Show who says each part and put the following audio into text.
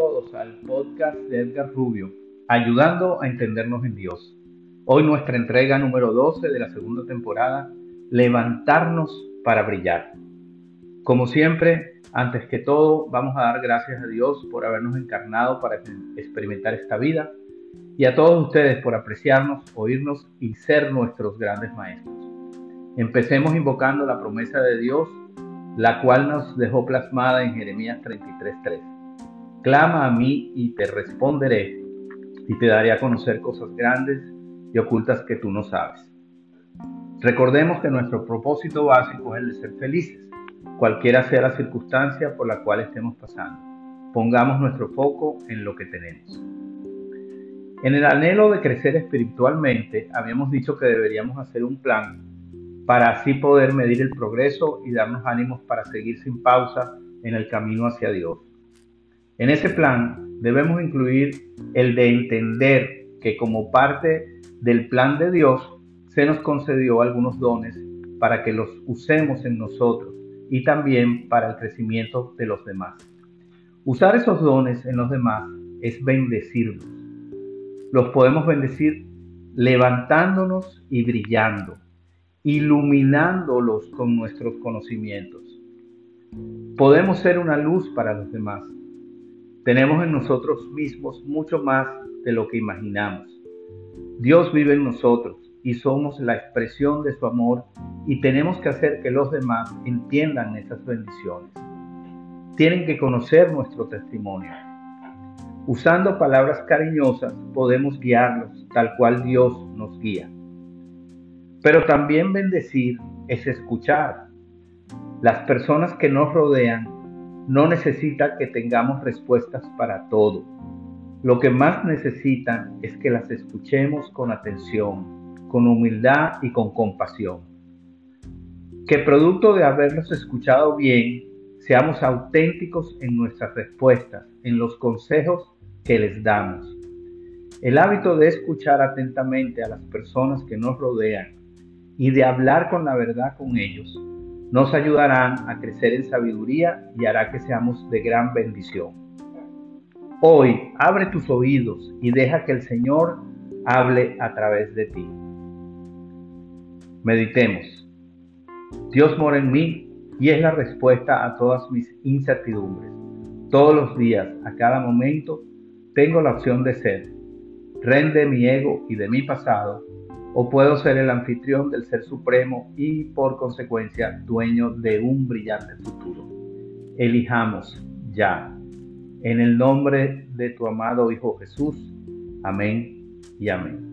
Speaker 1: todos al podcast de Edgar Rubio, ayudando a entendernos en Dios. Hoy nuestra entrega número 12 de la segunda temporada, levantarnos para brillar. Como siempre, antes que todo, vamos a dar gracias a Dios por habernos encarnado para experimentar esta vida y a todos ustedes por apreciarnos, oírnos y ser nuestros grandes maestros. Empecemos invocando la promesa de Dios, la cual nos dejó plasmada en Jeremías 33:3. Clama a mí y te responderé y te daré a conocer cosas grandes y ocultas que tú no sabes. Recordemos que nuestro propósito básico es el de ser felices, cualquiera sea la circunstancia por la cual estemos pasando. Pongamos nuestro foco en lo que tenemos. En el anhelo de crecer espiritualmente, habíamos dicho que deberíamos hacer un plan para así poder medir el progreso y darnos ánimos para seguir sin pausa en el camino hacia Dios. En ese plan debemos incluir el de entender que como parte del plan de Dios se nos concedió algunos dones para que los usemos en nosotros y también para el crecimiento de los demás. Usar esos dones en los demás es bendecirlos. Los podemos bendecir levantándonos y brillando, iluminándolos con nuestros conocimientos. Podemos ser una luz para los demás tenemos en nosotros mismos mucho más de lo que imaginamos. Dios vive en nosotros y somos la expresión de su amor y tenemos que hacer que los demás entiendan esas bendiciones. Tienen que conocer nuestro testimonio. Usando palabras cariñosas podemos guiarlos tal cual Dios nos guía. Pero también bendecir es escuchar. Las personas que nos rodean no necesita que tengamos respuestas para todo. Lo que más necesitan es que las escuchemos con atención, con humildad y con compasión. Que producto de haberlos escuchado bien, seamos auténticos en nuestras respuestas, en los consejos que les damos. El hábito de escuchar atentamente a las personas que nos rodean y de hablar con la verdad con ellos nos ayudarán a crecer en sabiduría y hará que seamos de gran bendición. Hoy abre tus oídos y deja que el Señor hable a través de ti. Meditemos. Dios mora en mí y es la respuesta a todas mis incertidumbres. Todos los días, a cada momento, tengo la opción de ser. Rende mi ego y de mi pasado o puedo ser el anfitrión del Ser Supremo y por consecuencia dueño de un brillante futuro. Elijamos ya. En el nombre de tu amado Hijo Jesús. Amén y amén.